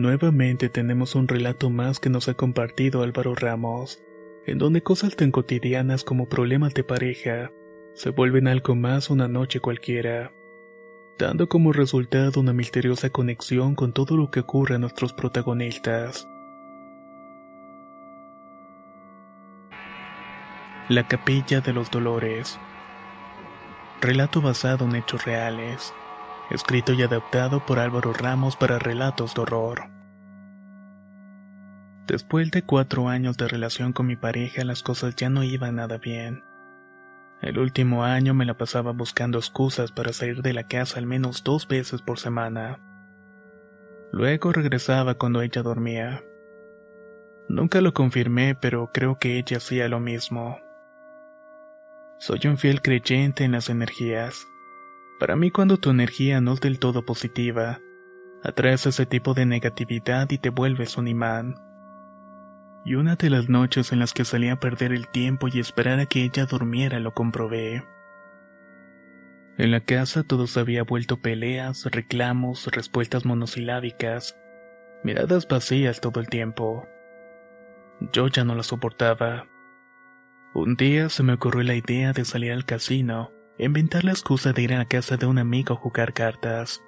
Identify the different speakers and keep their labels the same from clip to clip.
Speaker 1: Nuevamente tenemos un relato más que nos ha compartido Álvaro Ramos, en donde cosas tan cotidianas como problemas de pareja se vuelven algo más una noche cualquiera, dando como resultado una misteriosa conexión con todo lo que ocurre a nuestros protagonistas. La Capilla de los Dolores Relato basado en hechos reales escrito y adaptado por Álvaro Ramos para relatos de horror. Después de cuatro años de relación con mi pareja, las cosas ya no iban nada bien. El último año me la pasaba buscando excusas para salir de la casa al menos dos veces por semana. Luego regresaba cuando ella dormía. Nunca lo confirmé, pero creo que ella hacía lo mismo. Soy un fiel creyente en las energías. Para mí cuando tu energía no es del todo positiva, atraes ese tipo de negatividad y te vuelves un imán. Y una de las noches en las que salí a perder el tiempo y esperar a que ella durmiera lo comprobé. En la casa todo se había vuelto peleas, reclamos, respuestas monosilábicas, miradas vacías todo el tiempo. Yo ya no la soportaba. Un día se me ocurrió la idea de salir al casino inventar la excusa de ir a la casa de un amigo a jugar cartas.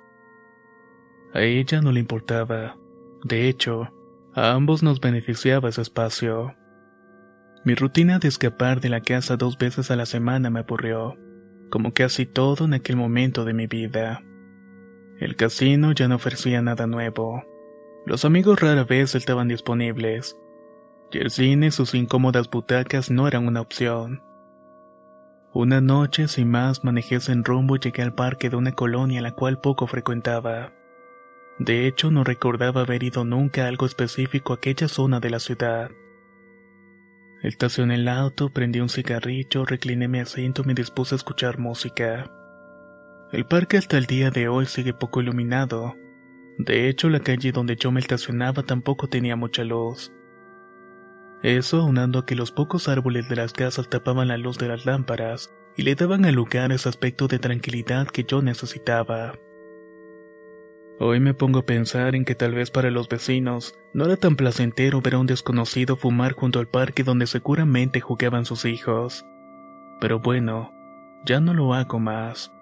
Speaker 1: A ella no le importaba. De hecho, a ambos nos beneficiaba ese espacio. Mi rutina de escapar de la casa dos veces a la semana me aburrió, como casi todo en aquel momento de mi vida. El casino ya no ofrecía nada nuevo. Los amigos rara vez estaban disponibles. Y el cine y sus incómodas butacas no eran una opción. Una noche, sin más, manejé sin rumbo y llegué al parque de una colonia a la cual poco frecuentaba. De hecho, no recordaba haber ido nunca a algo específico a aquella zona de la ciudad. Estacioné el auto, prendí un cigarrillo, recliné mi asiento y me dispuse a escuchar música. El parque hasta el día de hoy sigue poco iluminado. De hecho, la calle donde yo me estacionaba tampoco tenía mucha luz. Eso aunando a que los pocos árboles de las casas tapaban la luz de las lámparas y le daban al lugar ese aspecto de tranquilidad que yo necesitaba. Hoy me pongo a pensar en que tal vez para los vecinos no era tan placentero ver a un desconocido fumar junto al parque donde seguramente jugaban sus hijos. Pero bueno, ya no lo hago más.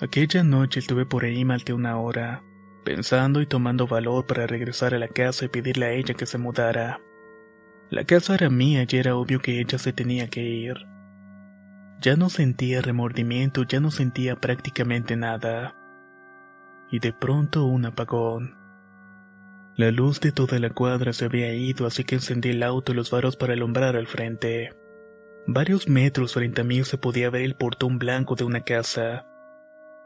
Speaker 1: Aquella noche estuve por ahí mal de una hora pensando y tomando valor para regresar a la casa y pedirle a ella que se mudara. La casa era mía y era obvio que ella se tenía que ir. Ya no sentía remordimiento, ya no sentía prácticamente nada. Y de pronto un apagón. La luz de toda la cuadra se había ido, así que encendí el auto y los faros para alumbrar al frente. Varios metros frente a mí se podía ver el portón blanco de una casa.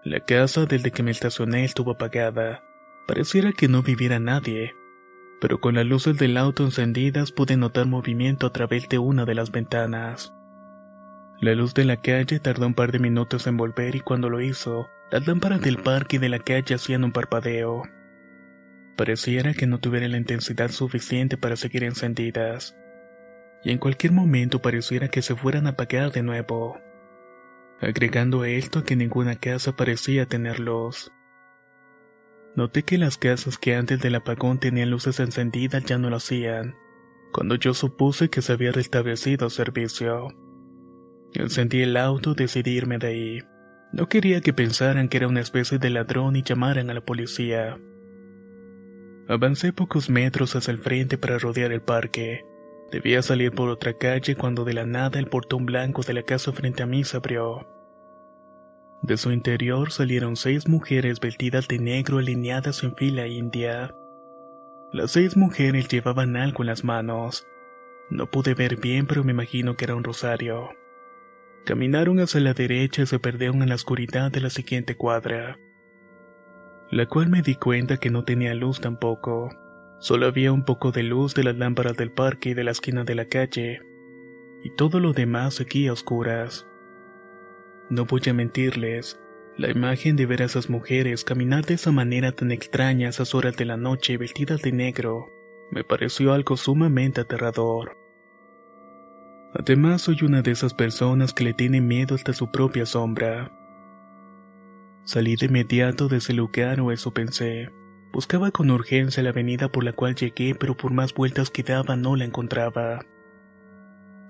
Speaker 1: La casa desde que me estacioné estuvo apagada. Pareciera que no viviera nadie, pero con las luces del auto encendidas pude notar movimiento a través de una de las ventanas. La luz de la calle tardó un par de minutos en volver y cuando lo hizo, las lámparas del parque y de la calle hacían un parpadeo. Pareciera que no tuviera la intensidad suficiente para seguir encendidas, y en cualquier momento pareciera que se fueran a apagar de nuevo agregando a esto que ninguna casa parecía tener luz. Noté que las casas que antes del apagón tenían luces encendidas ya no lo hacían, cuando yo supuse que se había restablecido servicio. Encendí el auto y decidí irme de ahí. No quería que pensaran que era una especie de ladrón y llamaran a la policía. Avancé pocos metros hacia el frente para rodear el parque, Debía salir por otra calle cuando de la nada el portón blanco de la casa frente a mí se abrió. De su interior salieron seis mujeres vestidas de negro alineadas en fila india. Las seis mujeres llevaban algo en las manos. No pude ver bien, pero me imagino que era un rosario. Caminaron hacia la derecha y se perdieron en la oscuridad de la siguiente cuadra, la cual me di cuenta que no tenía luz tampoco. Solo había un poco de luz de las lámparas del parque y de la esquina de la calle, y todo lo demás seguía a oscuras. No voy a mentirles, la imagen de ver a esas mujeres caminar de esa manera tan extraña a esas horas de la noche vestidas de negro me pareció algo sumamente aterrador. Además soy una de esas personas que le tiene miedo hasta su propia sombra. Salí de inmediato de ese lugar o eso pensé. Buscaba con urgencia la avenida por la cual llegué, pero por más vueltas que daba no la encontraba.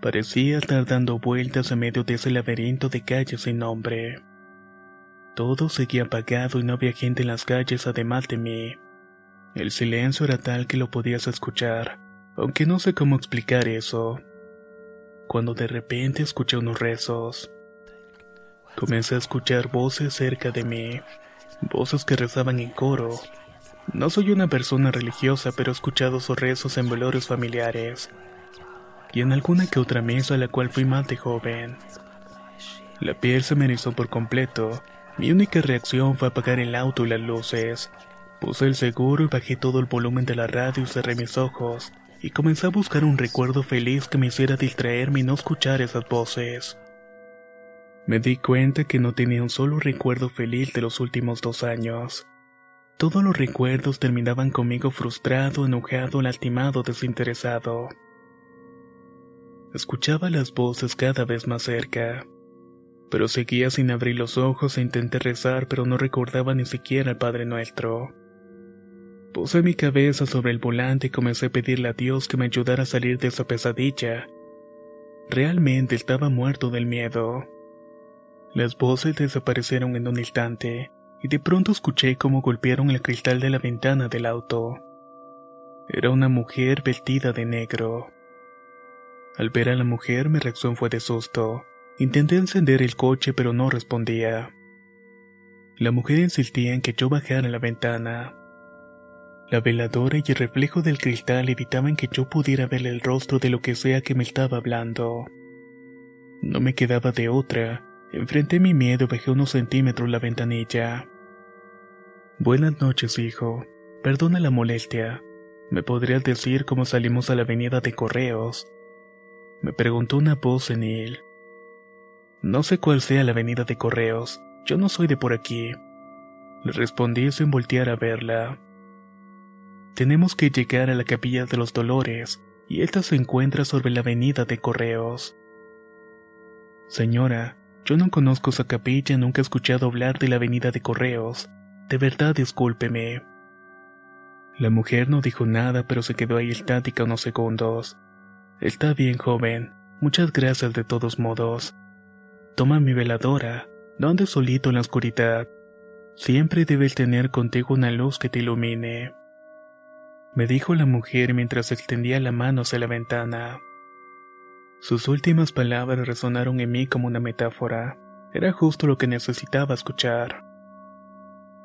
Speaker 1: Parecía estar dando vueltas en medio de ese laberinto de calles sin nombre. Todo seguía apagado y no había gente en las calles además de mí. El silencio era tal que lo podías escuchar, aunque no sé cómo explicar eso cuando de repente escuché unos rezos. Comencé a escuchar voces cerca de mí, voces que rezaban en coro. No soy una persona religiosa, pero he escuchado esos rezos en velorios familiares y en alguna que otra mesa a la cual fui más de joven. La piel se me erizó por completo. Mi única reacción fue apagar el auto y las luces. Puse el seguro y bajé todo el volumen de la radio y cerré mis ojos y comencé a buscar un recuerdo feliz que me hiciera distraerme y no escuchar esas voces. Me di cuenta que no tenía un solo recuerdo feliz de los últimos dos años. Todos los recuerdos terminaban conmigo frustrado, enojado, lastimado, desinteresado. Escuchaba las voces cada vez más cerca, pero seguía sin abrir los ojos e intenté rezar, pero no recordaba ni siquiera al Padre Nuestro. Puse mi cabeza sobre el volante y comencé a pedirle a Dios que me ayudara a salir de esa pesadilla. Realmente estaba muerto del miedo. Las voces desaparecieron en un instante, y de pronto escuché cómo golpearon el cristal de la ventana del auto. Era una mujer vestida de negro. Al ver a la mujer mi reacción fue de susto. Intenté encender el coche pero no respondía. La mujer insistía en que yo bajara la ventana. La veladora y el reflejo del cristal evitaban que yo pudiera ver el rostro de lo que sea que me estaba hablando. No me quedaba de otra. Enfrenté mi miedo y bajé unos centímetros la ventanilla. Buenas noches, hijo. Perdona la molestia. ¿Me podrías decir cómo salimos a la avenida de Correos? Me preguntó una voz en él. No sé cuál sea la avenida de Correos. Yo no soy de por aquí. Le respondí sin voltear a verla. Tenemos que llegar a la capilla de los Dolores, y esta se encuentra sobre la avenida de Correos. Señora, yo no conozco esa capilla, nunca he escuchado hablar de la avenida de Correos. De verdad, discúlpeme. La mujer no dijo nada, pero se quedó ahí estática unos segundos. Está bien, joven. Muchas gracias de todos modos. Toma mi veladora. No andes solito en la oscuridad. Siempre debes tener contigo una luz que te ilumine me dijo la mujer mientras extendía la mano hacia la ventana. Sus últimas palabras resonaron en mí como una metáfora. Era justo lo que necesitaba escuchar.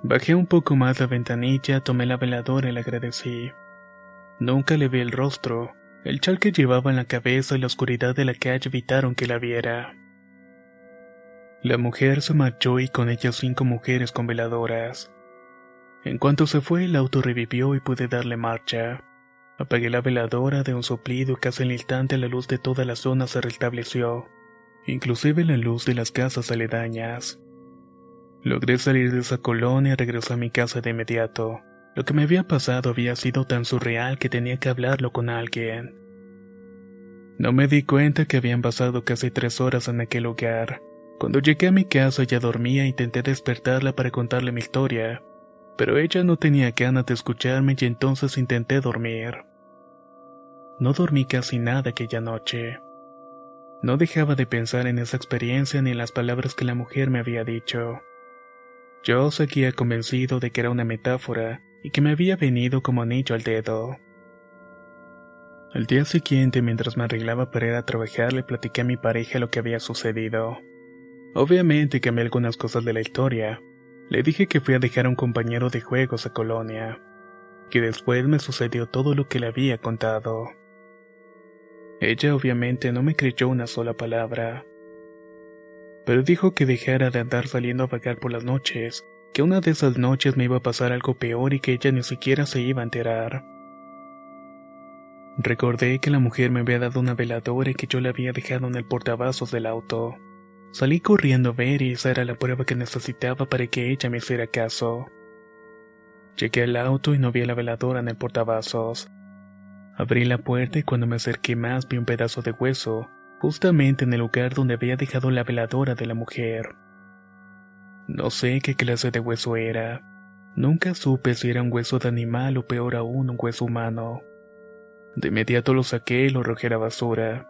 Speaker 1: Bajé un poco más la ventanilla, tomé la veladora y le agradecí. Nunca le vi el rostro. El chal que llevaba en la cabeza y la oscuridad de la calle evitaron que la viera. La mujer se marchó y con ella cinco mujeres con veladoras. En cuanto se fue, el auto revivió y pude darle marcha. Apagué la veladora de un soplido y casi al instante la luz de toda la zona se restableció, inclusive la luz de las casas aledañas. Logré salir de esa colonia y regresé a mi casa de inmediato. Lo que me había pasado había sido tan surreal que tenía que hablarlo con alguien. No me di cuenta que habían pasado casi tres horas en aquel lugar. Cuando llegué a mi casa ya dormía e intenté despertarla para contarle mi historia, pero ella no tenía ganas de escucharme y entonces intenté dormir. No dormí casi nada aquella noche. No dejaba de pensar en esa experiencia ni en las palabras que la mujer me había dicho. Yo seguía convencido de que era una metáfora y que me había venido como anillo al dedo. Al día siguiente, mientras me arreglaba para ir a trabajar, le platiqué a mi pareja lo que había sucedido. Obviamente cambié algunas cosas de la historia. Le dije que fui a dejar a un compañero de juegos a Colonia, que después me sucedió todo lo que le había contado. Ella obviamente no me creyó una sola palabra, pero dijo que dejara de andar saliendo a vagar por las noches, que una de esas noches me iba a pasar algo peor y que ella ni siquiera se iba a enterar. Recordé que la mujer me había dado una veladora y que yo la había dejado en el portavasos del auto. Salí corriendo a ver y esa era la prueba que necesitaba para que ella me hiciera caso. Llegué al auto y no vi la veladora en el portavasos. Abrí la puerta y cuando me acerqué más vi un pedazo de hueso, justamente en el lugar donde había dejado la veladora de la mujer. No sé qué clase de hueso era. Nunca supe si era un hueso de animal o peor aún un hueso humano. De inmediato lo saqué y lo arrojé a la basura.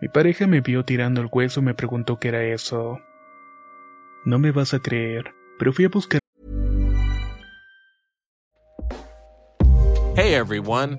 Speaker 1: Mi pareja me vio tirando el hueso y me preguntó qué era eso. No me vas a creer, pero fui a buscar.
Speaker 2: Hey everyone,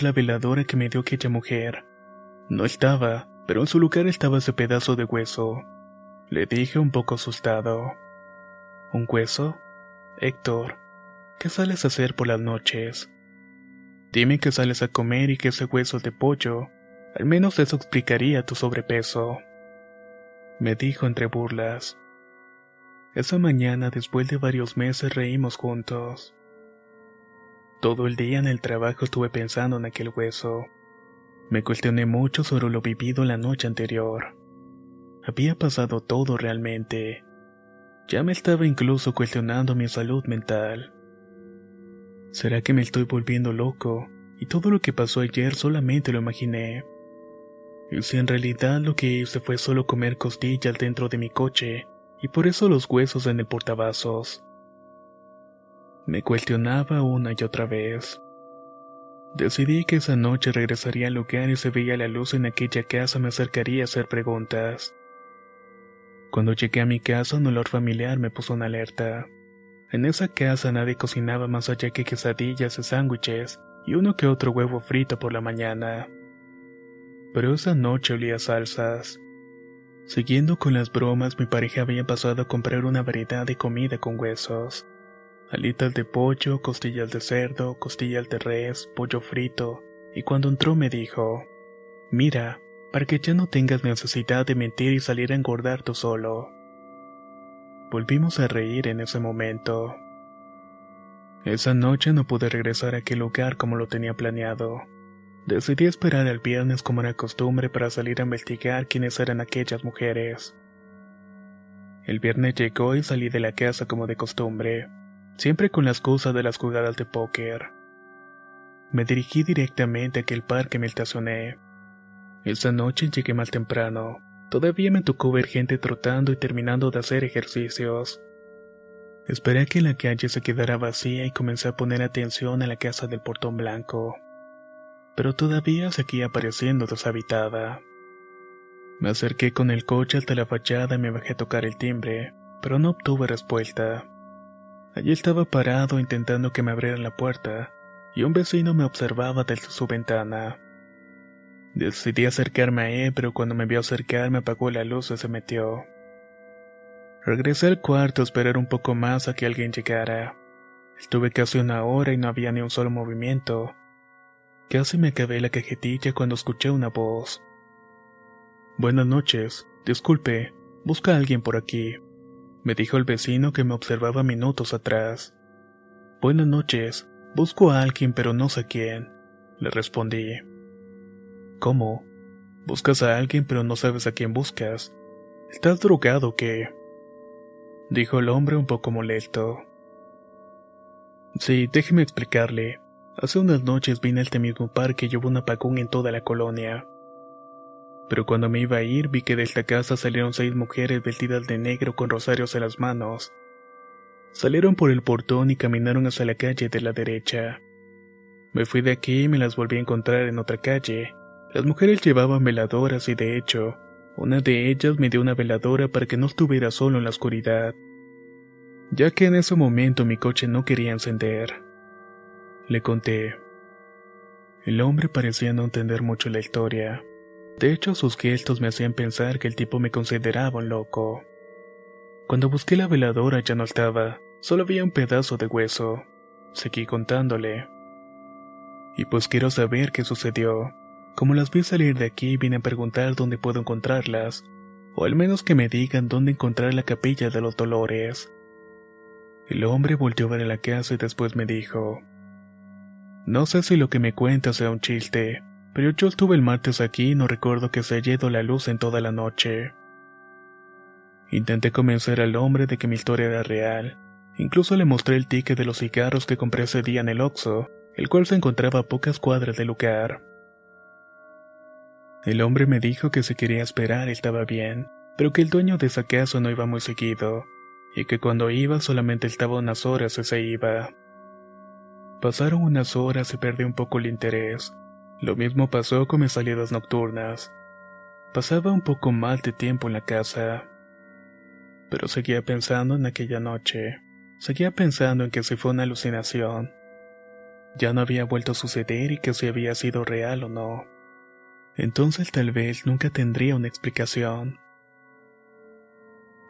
Speaker 1: La veladora que me dio aquella mujer. No estaba, pero en su lugar estaba ese pedazo de hueso. Le dije un poco asustado. ¿Un hueso? Héctor, ¿qué sales a hacer por las noches? Dime que sales a comer y que ese hueso es de pollo. Al menos eso explicaría tu sobrepeso. Me dijo entre burlas. Esa mañana, después de varios meses, reímos juntos. Todo el día en el trabajo estuve pensando en aquel hueso. Me cuestioné mucho sobre lo vivido la noche anterior. Había pasado todo realmente. Ya me estaba incluso cuestionando mi salud mental. ¿Será que me estoy volviendo loco y todo lo que pasó ayer solamente lo imaginé? Y si en realidad lo que hice fue solo comer costillas dentro de mi coche y por eso los huesos en el portavasos. Me cuestionaba una y otra vez. Decidí que esa noche regresaría al lugar y se veía la luz en aquella casa me acercaría a hacer preguntas. Cuando llegué a mi casa un olor familiar me puso en alerta. En esa casa nadie cocinaba más allá que quesadillas y sándwiches y uno que otro huevo frito por la mañana. Pero esa noche olía salsas. Siguiendo con las bromas, mi pareja había pasado a comprar una variedad de comida con huesos alitas de pollo, costillas de cerdo, costillas de res, pollo frito, y cuando entró me dijo, Mira, para que ya no tengas necesidad de mentir y salir a engordar tú solo. Volvimos a reír en ese momento. Esa noche no pude regresar a aquel lugar como lo tenía planeado. Decidí esperar el viernes como era costumbre para salir a investigar quiénes eran aquellas mujeres. El viernes llegó y salí de la casa como de costumbre siempre con la excusa de las jugadas de póker. Me dirigí directamente a aquel parque me estacioné. Esa noche llegué mal temprano. Todavía me tocó ver gente trotando y terminando de hacer ejercicios. Esperé a que la calle se quedara vacía y comencé a poner atención a la casa del portón blanco. Pero todavía seguía apareciendo deshabitada. Me acerqué con el coche hasta la fachada y me bajé a tocar el timbre, pero no obtuve respuesta. Allí estaba parado intentando que me abrieran la puerta, y un vecino me observaba desde su ventana. Decidí acercarme a él, pero cuando me vio acercar me apagó la luz y se metió. Regresé al cuarto a esperar un poco más a que alguien llegara. Estuve casi una hora y no había ni un solo movimiento. Casi me acabé la cajetilla cuando escuché una voz. Buenas noches, disculpe, busca a alguien por aquí, me dijo el vecino que me observaba minutos atrás. Buenas noches, busco a alguien pero no sé quién, le respondí. ¿Cómo? Buscas a alguien pero no sabes a quién buscas. ¿Estás drogado qué? Dijo el hombre un poco molesto. Sí, déjeme explicarle. Hace unas noches vine a este mismo parque y hubo un apagón en toda la colonia. Pero cuando me iba a ir vi que de esta casa salieron seis mujeres vestidas de negro con rosarios en las manos. Salieron por el portón y caminaron hacia la calle de la derecha. Me fui de aquí y me las volví a encontrar en otra calle. Las mujeres llevaban veladoras y de hecho, una de ellas me dio una veladora para que no estuviera solo en la oscuridad, ya que en ese momento mi coche no quería encender. Le conté. El hombre parecía no entender mucho la historia. De hecho, sus gestos me hacían pensar que el tipo me consideraba un loco. Cuando busqué la veladora ya no estaba, solo había un pedazo de hueso. Seguí contándole. Y pues quiero saber qué sucedió. Como las vi salir de aquí, vine a preguntar dónde puedo encontrarlas, o al menos que me digan dónde encontrar la capilla de los dolores. El hombre volvió a ver la casa y después me dijo, no sé si lo que me cuentas sea un chiste, pero yo estuve el martes aquí y no recuerdo que se haya ido la luz en toda la noche. Intenté convencer al hombre de que mi historia era real. Incluso le mostré el ticket de los cigarros que compré ese día en el Oxxo, el cual se encontraba a pocas cuadras del lugar. El hombre me dijo que si quería esperar estaba bien, pero que el dueño de esa casa no iba muy seguido, y que cuando iba solamente estaba unas horas y se iba. Pasaron unas horas y perdí un poco el interés. Lo mismo pasó con mis salidas nocturnas. Pasaba un poco mal de tiempo en la casa. Pero seguía pensando en aquella noche. Seguía pensando en que si fue una alucinación. Ya no había vuelto a suceder y que si había sido real o no. Entonces tal vez nunca tendría una explicación.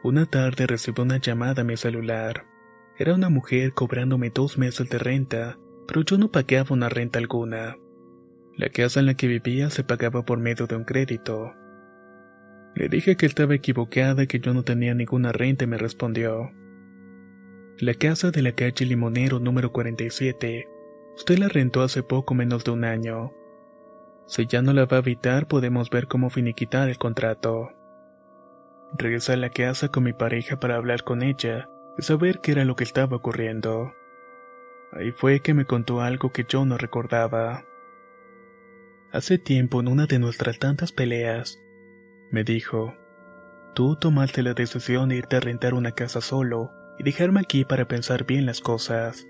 Speaker 1: Una tarde recibí una llamada a mi celular. Era una mujer cobrándome dos meses de renta, pero yo no pagaba una renta alguna. La casa en la que vivía se pagaba por medio de un crédito. Le dije que estaba equivocada y que yo no tenía ninguna renta y me respondió. La casa de la calle Limonero número 47. Usted la rentó hace poco menos de un año. Si ya no la va a evitar, podemos ver cómo finiquitar el contrato. Regresé a la casa con mi pareja para hablar con ella saber qué era lo que estaba ocurriendo. Ahí fue que me contó algo que yo no recordaba. Hace tiempo, en una de nuestras tantas peleas, me dijo, tú tomaste la decisión de irte a rentar una casa solo y dejarme aquí para pensar bien las cosas.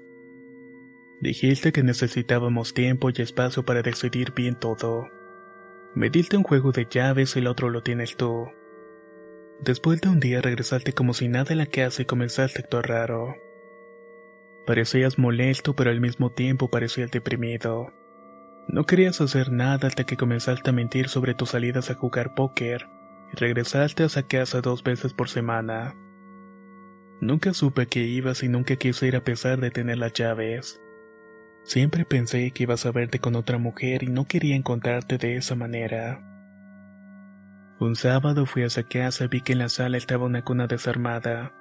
Speaker 1: Dijiste que necesitábamos tiempo y espacio para decidir bien todo. Me diste un juego de llaves y el otro lo tienes tú. Después de un día regresaste como si nada en la casa y comenzaste a actuar raro. Parecías molesto pero al mismo tiempo parecías deprimido. No querías hacer nada hasta que comenzaste a mentir sobre tus salidas a jugar póker y regresaste a esa casa dos veces por semana. Nunca supe que ibas y nunca quise ir a pesar de tener las llaves. Siempre pensé que ibas a verte con otra mujer y no quería encontrarte de esa manera. Un sábado fui a esa casa y vi que en la sala estaba una cuna desarmada.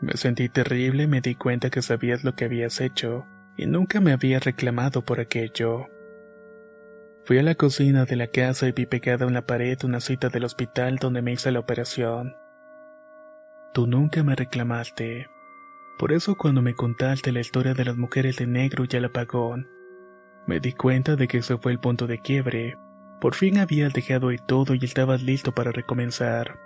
Speaker 1: Me sentí terrible y me di cuenta que sabías lo que habías hecho, y nunca me había reclamado por aquello. Fui a la cocina de la casa y vi pegada en la pared una cita del hospital donde me hice la operación. Tú nunca me reclamaste. Por eso cuando me contaste la historia de las mujeres de negro y el apagón, me di cuenta de que ese fue el punto de quiebre por fin habías dejado ir todo y estabas listo para recomenzar.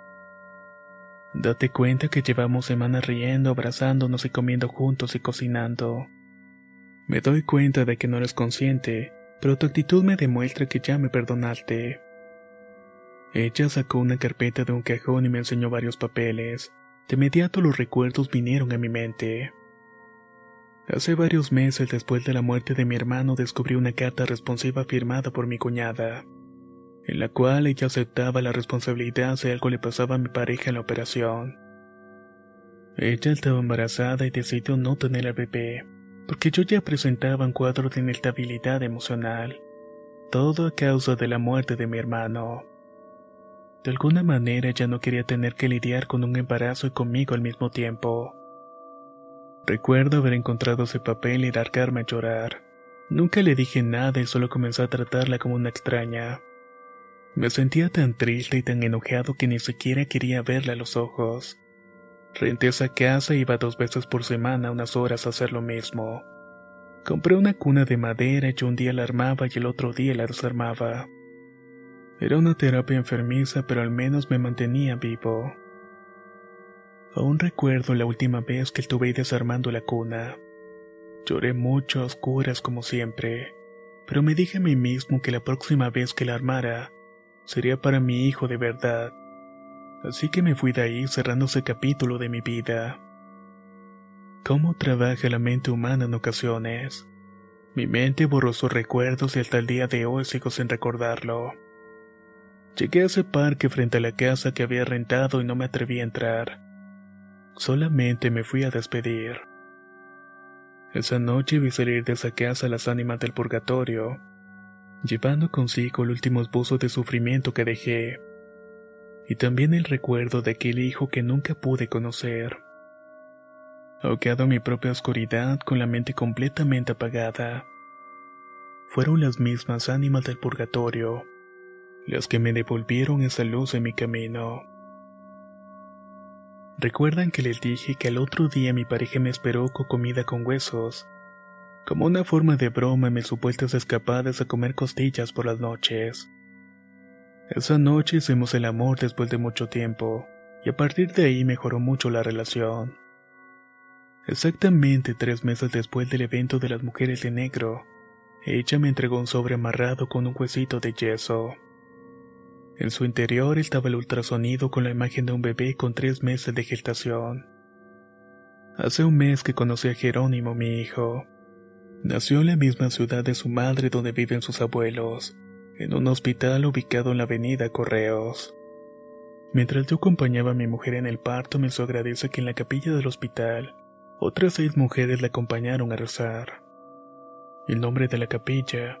Speaker 1: Date cuenta que llevamos semanas riendo, abrazándonos y comiendo juntos y cocinando. Me doy cuenta de que no eres consciente, pero tu actitud me demuestra que ya me perdonaste. Ella sacó una carpeta de un cajón y me enseñó varios papeles. De inmediato los recuerdos vinieron a mi mente. Hace varios meses después de la muerte de mi hermano descubrí una carta responsiva firmada por mi cuñada en la cual ella aceptaba la responsabilidad si algo le pasaba a mi pareja en la operación. Ella estaba embarazada y decidió no tener al bebé, porque yo ya presentaba un cuadro de inestabilidad emocional. Todo a causa de la muerte de mi hermano. De alguna manera ya no quería tener que lidiar con un embarazo y conmigo al mismo tiempo. Recuerdo haber encontrado ese papel y largarme a llorar. Nunca le dije nada y solo comencé a tratarla como una extraña. Me sentía tan triste y tan enojado que ni siquiera quería verla a los ojos. Renté esa casa y iba dos veces por semana unas horas a hacer lo mismo. Compré una cuna de madera y un día la armaba y el otro día la desarmaba. Era una terapia enfermiza, pero al menos me mantenía vivo. Aún recuerdo la última vez que estuve desarmando la cuna. Lloré mucho a oscuras como siempre, pero me dije a mí mismo que la próxima vez que la armara sería para mi hijo de verdad. Así que me fui de ahí cerrando ese capítulo de mi vida. ¿Cómo trabaja la mente humana en ocasiones? Mi mente borró sus recuerdos y hasta el día de hoy sigo sin recordarlo. Llegué a ese parque frente a la casa que había rentado y no me atreví a entrar. Solamente me fui a despedir. Esa noche vi salir de esa casa las ánimas del purgatorio, llevando consigo el último esbozo de sufrimiento que dejé, y también el recuerdo de aquel hijo que nunca pude conocer. Ahogado en mi propia oscuridad con la mente completamente apagada, fueron las mismas ánimas del purgatorio las que me devolvieron esa luz en mi camino. Recuerdan que les dije que al otro día mi pareja me esperó con comida con huesos, como una forma de broma en mis supuestas escapadas a comer costillas por las noches. Esa noche hicimos el amor después de mucho tiempo, y a partir de ahí mejoró mucho la relación. Exactamente tres meses después del evento de las mujeres de negro, ella me entregó un sobre amarrado con un huesito de yeso. En su interior estaba el ultrasonido con la imagen de un bebé con tres meses de gestación. Hace un mes que conocí a Jerónimo, mi hijo. Nació en la misma ciudad de su madre donde viven sus abuelos, en un hospital ubicado en la avenida Correos. Mientras yo acompañaba a mi mujer en el parto, me hizo que en la capilla del hospital, otras seis mujeres la acompañaron a rezar. El nombre de la capilla,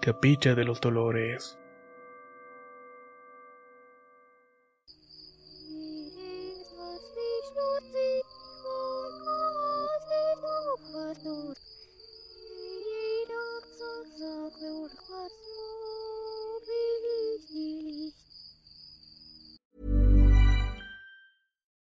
Speaker 1: Capilla de los Dolores.